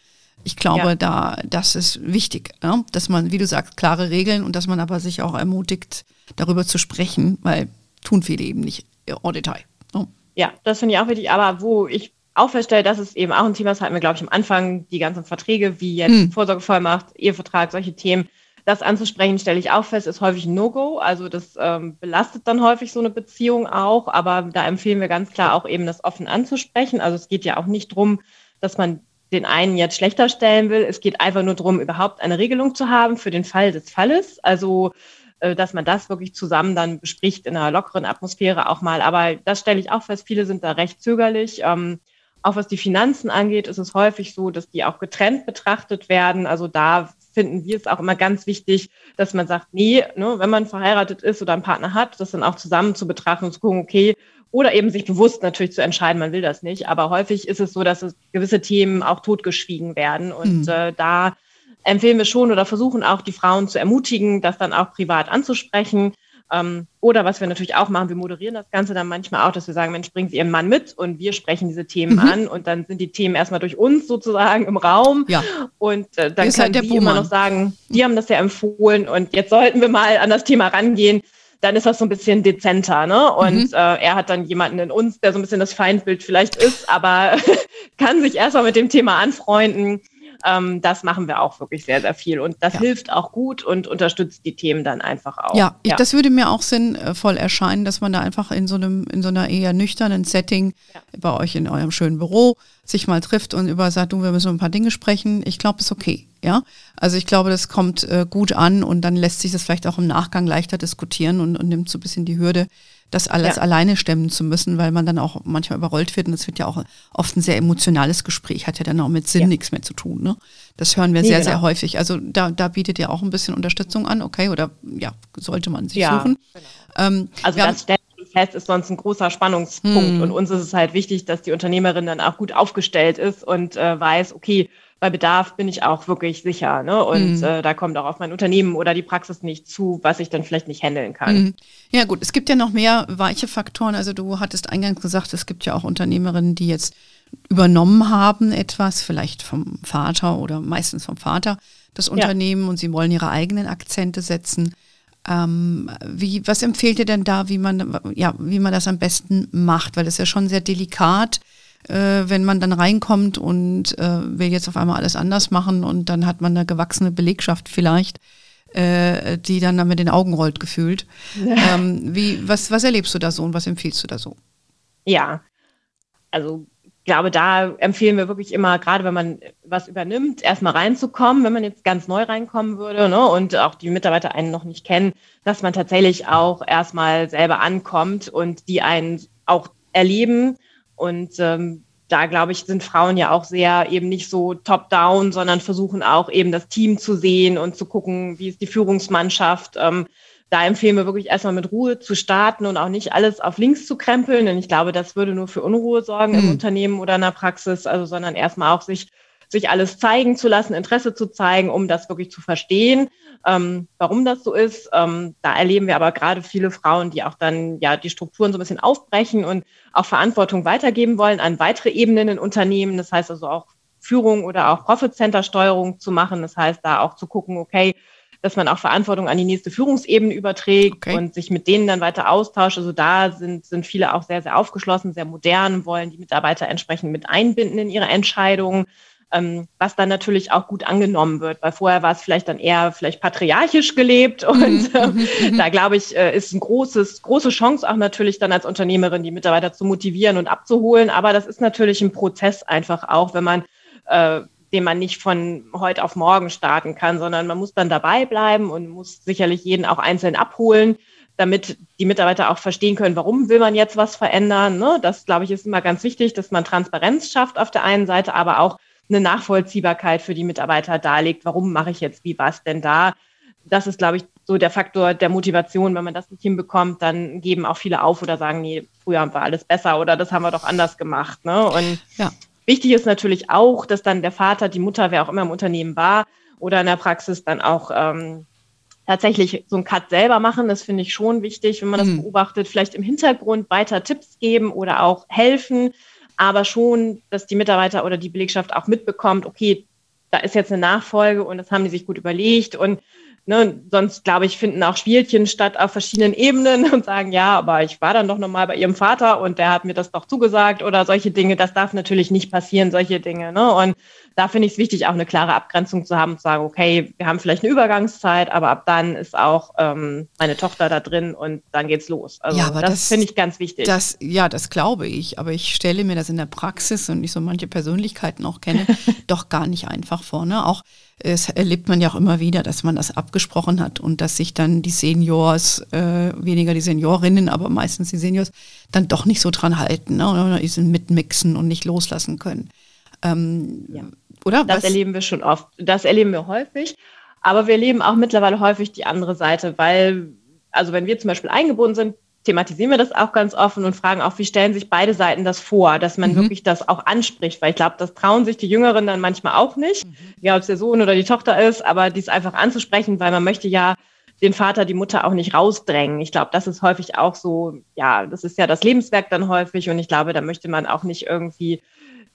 Ich glaube, ja. da, das ist wichtig, ne? dass man, wie du sagst, klare Regeln und dass man aber sich auch ermutigt, darüber zu sprechen, weil tun viele eben nicht en Detail. Ne? Ja, das finde ich auch wichtig. Aber wo ich auch feststelle, dass es eben auch ein Thema ist, hatten wir, glaube ich, am Anfang die ganzen Verträge, wie jetzt hm. Vorsorgevollmacht, Ehevertrag, solche Themen. Das anzusprechen, stelle ich auch fest, ist häufig ein No-Go. Also das ähm, belastet dann häufig so eine Beziehung auch. Aber da empfehlen wir ganz klar auch eben das offen anzusprechen. Also es geht ja auch nicht drum, dass man den einen jetzt schlechter stellen will. Es geht einfach nur darum, überhaupt eine Regelung zu haben für den Fall des Falles. Also dass man das wirklich zusammen dann bespricht in einer lockeren Atmosphäre auch mal. Aber das stelle ich auch fest, viele sind da recht zögerlich. Ähm, auch was die Finanzen angeht, ist es häufig so, dass die auch getrennt betrachtet werden. Also da finden wir es auch immer ganz wichtig, dass man sagt, nee, ne, wenn man verheiratet ist oder einen Partner hat, das dann auch zusammen zu betrachten und zu gucken, okay, oder eben sich bewusst natürlich zu entscheiden, man will das nicht. Aber häufig ist es so, dass gewisse Themen auch totgeschwiegen werden. Und mhm. äh, da empfehlen wir schon oder versuchen auch die Frauen zu ermutigen, das dann auch privat anzusprechen. Ähm, oder was wir natürlich auch machen, wir moderieren das Ganze dann manchmal auch, dass wir sagen, Mensch, bringen Sie Ihren Mann mit und wir sprechen diese Themen mhm. an und dann sind die Themen erstmal durch uns sozusagen im Raum. Ja. Und äh, dann kann halt sie immer noch sagen, die haben das ja empfohlen und jetzt sollten wir mal an das Thema rangehen. Dann ist das so ein bisschen dezenter, ne? Und mhm. äh, er hat dann jemanden in uns, der so ein bisschen das Feindbild vielleicht ist, aber kann sich erstmal mit dem Thema anfreunden Ähm, das machen wir auch wirklich sehr, sehr viel. Und das ja. hilft auch gut und unterstützt die Themen dann einfach auch. Ja, ich, ja. das würde mir auch sinnvoll erscheinen, dass man da einfach in so einem, in so einer eher nüchternen Setting ja. bei euch in eurem schönen Büro sich mal trifft und über sagt, du, wir müssen ein paar Dinge sprechen. Ich glaube, es ist okay. Ja, also ich glaube, das kommt äh, gut an und dann lässt sich das vielleicht auch im Nachgang leichter diskutieren und, und nimmt so ein bisschen die Hürde, das alles ja. alleine stemmen zu müssen, weil man dann auch manchmal überrollt wird und es wird ja auch oft ein sehr emotionales Gespräch, hat ja dann auch mit Sinn ja. nichts mehr zu tun. Ne? Das hören wir nee, sehr, genau. sehr häufig. Also da, da bietet ihr auch ein bisschen Unterstützung an, okay, oder ja, sollte man sich ja, suchen. Genau. Ähm, also das stellt fest, ist sonst ein großer Spannungspunkt hm. und uns ist es halt wichtig, dass die Unternehmerin dann auch gut aufgestellt ist und äh, weiß, okay, bei Bedarf bin ich auch wirklich sicher. Ne? Und mhm. äh, da kommt auch auf mein Unternehmen oder die Praxis nicht zu, was ich dann vielleicht nicht handeln kann. Mhm. Ja gut, es gibt ja noch mehr weiche Faktoren. Also du hattest eingangs gesagt, es gibt ja auch Unternehmerinnen, die jetzt übernommen haben etwas, vielleicht vom Vater oder meistens vom Vater, das Unternehmen ja. und sie wollen ihre eigenen Akzente setzen. Ähm, wie, was empfehlt ihr denn da, wie man, ja, wie man das am besten macht? Weil das ist ja schon sehr delikat äh, wenn man dann reinkommt und äh, will jetzt auf einmal alles anders machen und dann hat man eine gewachsene Belegschaft vielleicht, äh, die dann, mit den Augen rollt gefühlt. Ja. Ähm, wie, was, was erlebst du da so und was empfiehlst du da so? Ja, also ich glaube, da empfehlen wir wirklich immer, gerade wenn man was übernimmt, erstmal reinzukommen, wenn man jetzt ganz neu reinkommen würde ne, und auch die Mitarbeiter einen noch nicht kennen, dass man tatsächlich auch erstmal selber ankommt und die einen auch erleben und ähm, da, glaube ich, sind Frauen ja auch sehr eben nicht so top-down, sondern versuchen auch eben das Team zu sehen und zu gucken, wie ist die Führungsmannschaft. Ähm, da empfehlen wir wirklich erstmal mit Ruhe zu starten und auch nicht alles auf links zu krempeln, denn ich glaube, das würde nur für Unruhe sorgen mhm. im Unternehmen oder in der Praxis, also sondern erstmal auch sich sich alles zeigen zu lassen, Interesse zu zeigen, um das wirklich zu verstehen, ähm, warum das so ist. Ähm, da erleben wir aber gerade viele Frauen, die auch dann ja die Strukturen so ein bisschen aufbrechen und auch Verantwortung weitergeben wollen an weitere Ebenen in Unternehmen. Das heißt also auch Führung oder auch Profit Center Steuerung zu machen. Das heißt da auch zu gucken, okay, dass man auch Verantwortung an die nächste Führungsebene überträgt okay. und sich mit denen dann weiter austauscht. Also da sind, sind viele auch sehr, sehr aufgeschlossen, sehr modern, wollen die Mitarbeiter entsprechend mit einbinden in ihre Entscheidungen ähm, was dann natürlich auch gut angenommen wird, weil vorher war es vielleicht dann eher vielleicht patriarchisch gelebt und äh, da glaube ich, äh, ist ein großes, große Chance auch natürlich dann als Unternehmerin die Mitarbeiter zu motivieren und abzuholen, aber das ist natürlich ein Prozess einfach auch, wenn man äh, den man nicht von heute auf morgen starten kann, sondern man muss dann dabei bleiben und muss sicherlich jeden auch einzeln abholen, damit die Mitarbeiter auch verstehen können, warum will man jetzt was verändern. Ne? Das, glaube ich, ist immer ganz wichtig, dass man Transparenz schafft auf der einen Seite, aber auch eine Nachvollziehbarkeit für die Mitarbeiter darlegt. Warum mache ich jetzt wie was denn da? Das ist, glaube ich, so der Faktor der Motivation. Wenn man das nicht hinbekommt, dann geben auch viele auf oder sagen, nee, früher wir alles besser oder das haben wir doch anders gemacht. Ne? Und ja. wichtig ist natürlich auch, dass dann der Vater, die Mutter, wer auch immer im Unternehmen war oder in der Praxis dann auch ähm, tatsächlich so einen Cut selber machen. Das finde ich schon wichtig, wenn man das mhm. beobachtet. Vielleicht im Hintergrund weiter Tipps geben oder auch helfen aber schon, dass die Mitarbeiter oder die Belegschaft auch mitbekommt, okay, da ist jetzt eine Nachfolge und das haben die sich gut überlegt und Ne, sonst, glaube ich, finden auch Spielchen statt auf verschiedenen Ebenen und sagen, ja, aber ich war dann doch nochmal bei ihrem Vater und der hat mir das doch zugesagt oder solche Dinge. Das darf natürlich nicht passieren, solche Dinge. Ne? Und da finde ich es wichtig, auch eine klare Abgrenzung zu haben, zu sagen, okay, wir haben vielleicht eine Übergangszeit, aber ab dann ist auch ähm, meine Tochter da drin und dann geht's los. Also ja, das, das finde ich ganz wichtig. Das, ja, das glaube ich, aber ich stelle mir das in der Praxis und ich so manche Persönlichkeiten auch kenne, doch gar nicht einfach vor. Ne? Auch es erlebt man ja auch immer wieder, dass man das abgesprochen hat und dass sich dann die Seniors, äh, weniger die Seniorinnen, aber meistens die Seniors, dann doch nicht so dran halten ne? oder diesen mitmixen und nicht loslassen können. Ähm, ja. Oder? Das Was? erleben wir schon oft. Das erleben wir häufig. Aber wir erleben auch mittlerweile häufig die andere Seite, weil, also wenn wir zum Beispiel eingebunden sind, thematisieren wir das auch ganz offen und fragen auch, wie stellen sich beide Seiten das vor, dass man mhm. wirklich das auch anspricht, weil ich glaube, das trauen sich die Jüngeren dann manchmal auch nicht, mhm. ja, ob es der Sohn oder die Tochter ist, aber dies einfach anzusprechen, weil man möchte ja den Vater, die Mutter auch nicht rausdrängen. Ich glaube, das ist häufig auch so, ja, das ist ja das Lebenswerk dann häufig und ich glaube, da möchte man auch nicht irgendwie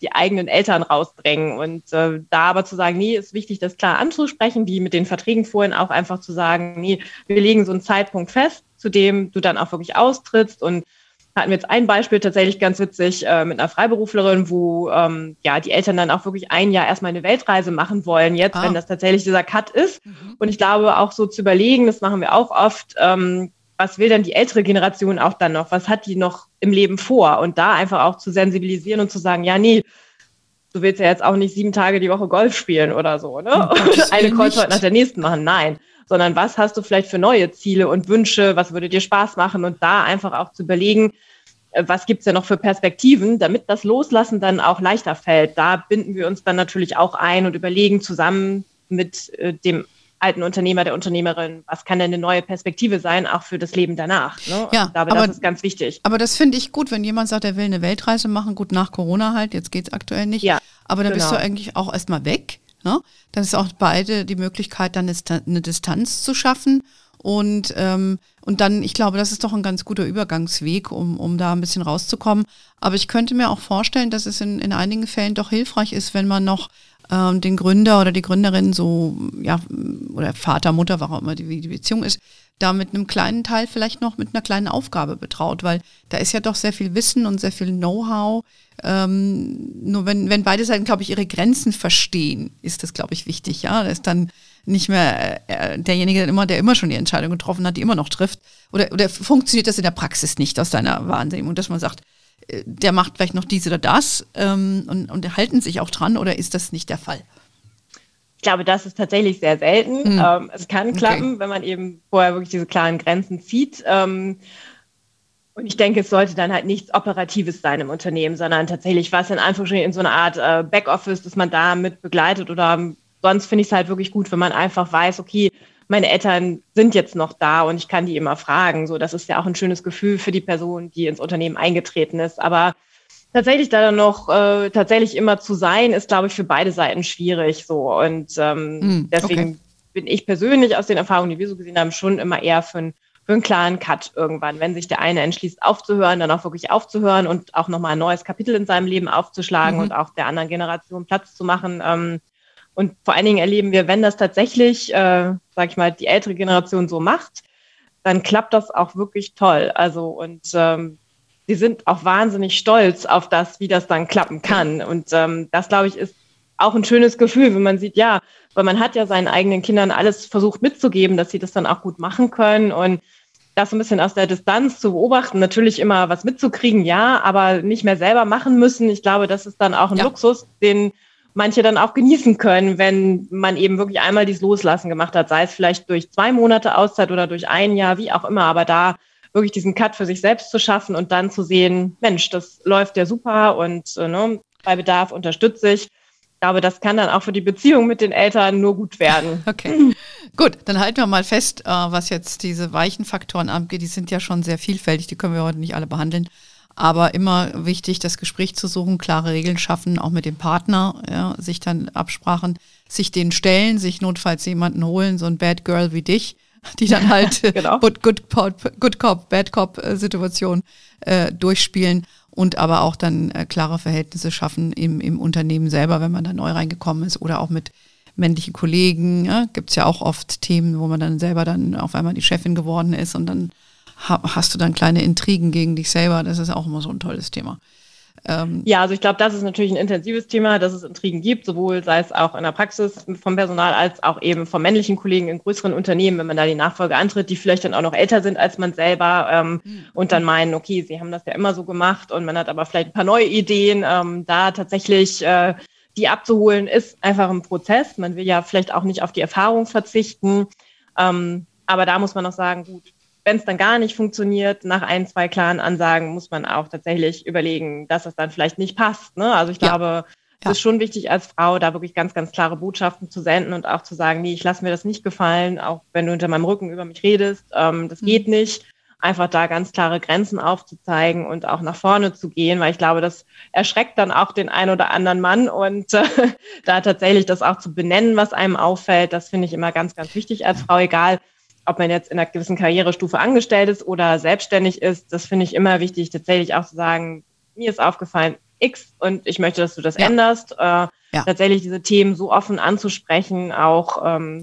die eigenen Eltern rausdrängen. Und äh, da aber zu sagen, nee, ist wichtig, das klar anzusprechen, wie mit den Verträgen vorhin auch einfach zu sagen, nee, wir legen so einen Zeitpunkt fest, zu dem du dann auch wirklich austrittst und hatten wir jetzt ein Beispiel tatsächlich ganz witzig äh, mit einer Freiberuflerin, wo ähm, ja die Eltern dann auch wirklich ein Jahr erstmal eine Weltreise machen wollen, jetzt, ah. wenn das tatsächlich dieser Cut ist. Mhm. Und ich glaube auch so zu überlegen, das machen wir auch oft, ähm, was will denn die ältere Generation auch dann noch? Was hat die noch im Leben vor? Und da einfach auch zu sensibilisieren und zu sagen, ja, nee, du willst ja jetzt auch nicht sieben Tage die Woche Golf spielen oder so, ne? Und eine Kreuzfahrt nach der nächsten machen. Nein. Sondern was hast du vielleicht für neue Ziele und Wünsche? Was würde dir Spaß machen? Und da einfach auch zu überlegen, äh, was gibt's ja noch für Perspektiven, damit das Loslassen dann auch leichter fällt. Da binden wir uns dann natürlich auch ein und überlegen zusammen mit äh, dem alten Unternehmer, der Unternehmerin, was kann denn eine neue Perspektive sein, auch für das Leben danach. Ne? Ja, ich glaube, aber, das ist ganz wichtig. Aber das finde ich gut, wenn jemand sagt, er will eine Weltreise machen, gut nach Corona halt, jetzt geht es aktuell nicht. Ja, aber dann genau. bist du eigentlich auch erstmal weg. Ne? Dann ist auch beide die Möglichkeit, dann eine Distanz zu schaffen. Und, ähm, und dann, ich glaube, das ist doch ein ganz guter Übergangsweg, um, um da ein bisschen rauszukommen. Aber ich könnte mir auch vorstellen, dass es in, in einigen Fällen doch hilfreich ist, wenn man noch ähm, den Gründer oder die Gründerin so, ja, oder Vater, Mutter, warum immer die, die Beziehung ist, da mit einem kleinen Teil vielleicht noch mit einer kleinen Aufgabe betraut, weil da ist ja doch sehr viel Wissen und sehr viel Know-how. Ähm, nur wenn, wenn beide Seiten, glaube ich, ihre Grenzen verstehen, ist das, glaube ich, wichtig. Ja, da ist dann nicht mehr äh, derjenige, der immer, der immer schon die Entscheidung getroffen hat, die immer noch trifft. Oder, oder funktioniert das in der Praxis nicht aus deiner Wahrnehmung, dass man sagt, der macht vielleicht noch dies oder das ähm, und, und halten sich auch dran oder ist das nicht der Fall? Ich glaube, das ist tatsächlich sehr selten. Hm. Ähm, es kann klappen, okay. wenn man eben vorher wirklich diese klaren Grenzen zieht. Ähm, und ich denke, es sollte dann halt nichts Operatives sein im Unternehmen, sondern tatsächlich was in Anführungsstrichen in so einer Art äh, Backoffice, dass man da mit begleitet oder sonst finde ich es halt wirklich gut, wenn man einfach weiß, okay, meine Eltern sind jetzt noch da und ich kann die immer fragen. So, das ist ja auch ein schönes Gefühl für die Person, die ins Unternehmen eingetreten ist. Aber tatsächlich da dann noch äh, tatsächlich immer zu sein, ist, glaube ich, für beide Seiten schwierig. So und ähm, mm, deswegen okay. bin ich persönlich aus den Erfahrungen, die wir so gesehen haben, schon immer eher für, ein, für einen klaren Cut irgendwann, wenn sich der eine entschließt, aufzuhören, dann auch wirklich aufzuhören und auch nochmal ein neues Kapitel in seinem Leben aufzuschlagen mhm. und auch der anderen Generation Platz zu machen. Ähm, und vor allen Dingen erleben wir, wenn das tatsächlich, äh, sag ich mal, die ältere Generation so macht, dann klappt das auch wirklich toll. Also und ähm, sie sind auch wahnsinnig stolz auf das, wie das dann klappen kann. Und ähm, das, glaube ich, ist auch ein schönes Gefühl, wenn man sieht, ja, weil man hat ja seinen eigenen Kindern alles versucht mitzugeben, dass sie das dann auch gut machen können und das so ein bisschen aus der Distanz zu beobachten, natürlich immer was mitzukriegen, ja, aber nicht mehr selber machen müssen. Ich glaube, das ist dann auch ein ja. Luxus, den manche dann auch genießen können, wenn man eben wirklich einmal dieses Loslassen gemacht hat, sei es vielleicht durch zwei Monate Auszeit oder durch ein Jahr, wie auch immer, aber da wirklich diesen Cut für sich selbst zu schaffen und dann zu sehen, Mensch, das läuft ja super und äh, ne, bei Bedarf unterstütze ich. Ich glaube, das kann dann auch für die Beziehung mit den Eltern nur gut werden. Okay. Gut, dann halten wir mal fest, äh, was jetzt diese weichen Faktoren angeht. Die sind ja schon sehr vielfältig, die können wir heute nicht alle behandeln. Aber immer wichtig, das Gespräch zu suchen, klare Regeln schaffen, auch mit dem Partner, ja, sich dann Absprachen, sich den stellen, sich notfalls jemanden holen, so ein Bad Girl wie dich, die dann halt genau. good, good, good Cop, Bad Cop äh, Situation äh, durchspielen und aber auch dann äh, klare Verhältnisse schaffen im, im Unternehmen selber, wenn man da neu reingekommen ist oder auch mit männlichen Kollegen. Ja, Gibt es ja auch oft Themen, wo man dann selber dann auf einmal die Chefin geworden ist und dann hast du dann kleine Intrigen gegen dich selber. Das ist auch immer so ein tolles Thema. Ähm ja, also ich glaube, das ist natürlich ein intensives Thema, dass es Intrigen gibt, sowohl sei es auch in der Praxis vom Personal als auch eben von männlichen Kollegen in größeren Unternehmen, wenn man da die Nachfolge antritt, die vielleicht dann auch noch älter sind als man selber ähm, mhm. und dann meinen, okay, sie haben das ja immer so gemacht und man hat aber vielleicht ein paar neue Ideen, ähm, da tatsächlich äh, die abzuholen, ist einfach ein Prozess. Man will ja vielleicht auch nicht auf die Erfahrung verzichten. Ähm, aber da muss man noch sagen, gut, wenn es dann gar nicht funktioniert, nach ein, zwei klaren Ansagen muss man auch tatsächlich überlegen, dass es dann vielleicht nicht passt. Ne? Also ich ja. glaube, es ja. ist schon wichtig als Frau, da wirklich ganz, ganz klare Botschaften zu senden und auch zu sagen, nee, ich lasse mir das nicht gefallen, auch wenn du hinter meinem Rücken über mich redest, ähm, das mhm. geht nicht. Einfach da ganz klare Grenzen aufzuzeigen und auch nach vorne zu gehen, weil ich glaube, das erschreckt dann auch den einen oder anderen Mann und äh, da tatsächlich das auch zu benennen, was einem auffällt, das finde ich immer ganz, ganz wichtig als Frau, egal ob man jetzt in einer gewissen Karrierestufe angestellt ist oder selbstständig ist, das finde ich immer wichtig, tatsächlich auch zu sagen, mir ist aufgefallen X und ich möchte, dass du das ja. änderst. Äh, ja. tatsächlich diese Themen so offen anzusprechen, auch. Ähm,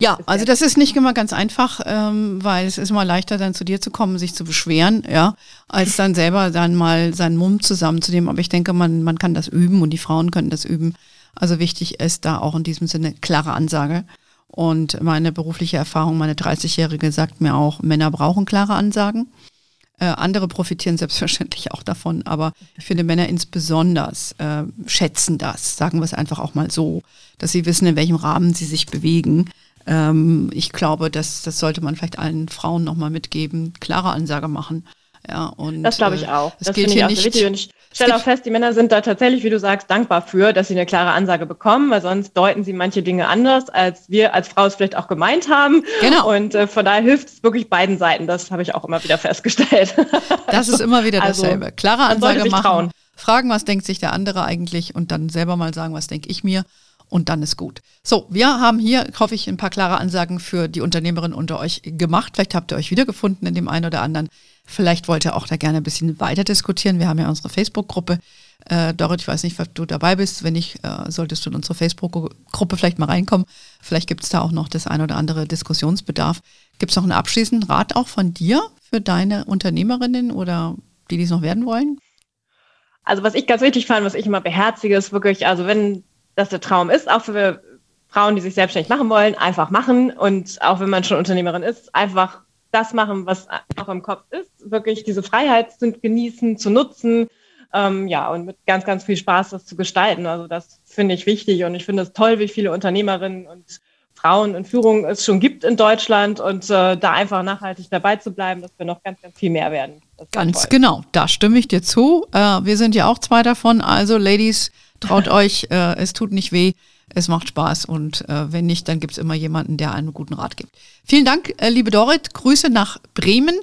ja, also das ist nicht immer ganz einfach, ähm, weil es ist immer leichter, dann zu dir zu kommen, sich zu beschweren, ja, als dann selber dann mal seinen Mund zusammenzunehmen. Aber ich denke, man, man kann das üben und die Frauen können das üben. Also wichtig ist da auch in diesem Sinne klare Ansage. Und meine berufliche Erfahrung, meine 30-Jährige sagt mir auch, Männer brauchen klare Ansagen. Äh, andere profitieren selbstverständlich auch davon, aber ich finde Männer insbesondere äh, schätzen das, sagen wir es einfach auch mal so, dass sie wissen, in welchem Rahmen sie sich bewegen. Ähm, ich glaube, das, das sollte man vielleicht allen Frauen nochmal mitgeben, klare Ansage machen. Ja, und, das glaube ich äh, auch. das finde ich auch nicht, wichtig. Und ich stelle auch fest, die Männer sind da tatsächlich, wie du sagst, dankbar für, dass sie eine klare Ansage bekommen, weil sonst deuten sie manche Dinge anders, als wir als Frau es vielleicht auch gemeint haben. Genau. Und äh, von daher hilft es wirklich beiden Seiten. Das habe ich auch immer wieder festgestellt. Das ist immer wieder also, dasselbe. Klare Ansage machen. Trauen. Fragen, was denkt sich der andere eigentlich und dann selber mal sagen, was denke ich mir und dann ist gut. So, wir haben hier, hoffe ich, ein paar klare Ansagen für die Unternehmerinnen unter euch gemacht. Vielleicht habt ihr euch wiedergefunden in dem einen oder anderen. Vielleicht wollt ihr auch da gerne ein bisschen weiter diskutieren. Wir haben ja unsere Facebook-Gruppe. Äh, Dorit, ich weiß nicht, ob du dabei bist. Wenn nicht, äh, solltest du in unsere Facebook-Gruppe vielleicht mal reinkommen. Vielleicht gibt es da auch noch das ein oder andere Diskussionsbedarf. Gibt es noch einen abschließenden Rat auch von dir für deine Unternehmerinnen oder die, die es noch werden wollen? Also was ich ganz wichtig fand, was ich immer beherzige, ist wirklich, also wenn das der Traum ist, auch für Frauen, die sich selbstständig machen wollen, einfach machen. Und auch wenn man schon Unternehmerin ist, einfach das machen, was auch im Kopf ist, wirklich diese Freiheit zu genießen, zu nutzen, ähm, ja, und mit ganz, ganz viel Spaß das zu gestalten. Also das finde ich wichtig und ich finde es toll, wie viele Unternehmerinnen und Frauen in Führung es schon gibt in Deutschland und äh, da einfach nachhaltig dabei zu bleiben, dass wir noch ganz, ganz viel mehr werden. Ganz toll. genau, da stimme ich dir zu. Äh, wir sind ja auch zwei davon. Also Ladies, traut euch, äh, es tut nicht weh es macht Spaß und äh, wenn nicht, dann gibt es immer jemanden, der einen guten Rat gibt. Vielen Dank, äh, liebe Dorit. Grüße nach Bremen.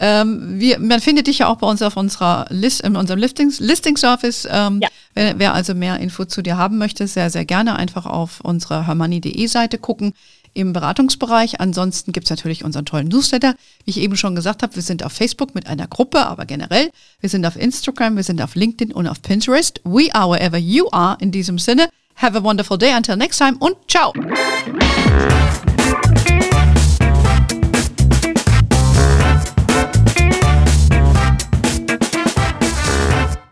Ähm, wir, man findet dich ja auch bei uns auf unserer List, in unserem Listings, Listings-Service. Ähm, ja. wer, wer, also mehr Info zu dir haben möchte, sehr, sehr gerne einfach auf unserer hermanni.de Seite gucken im Beratungsbereich. Ansonsten gibt es natürlich unseren tollen Newsletter. Wie ich eben schon gesagt habe, wir sind auf Facebook mit einer Gruppe, aber generell. Wir sind auf Instagram, wir sind auf LinkedIn und auf Pinterest. We are wherever you are. In diesem Sinne, Have a wonderful day. Until next time und ciao.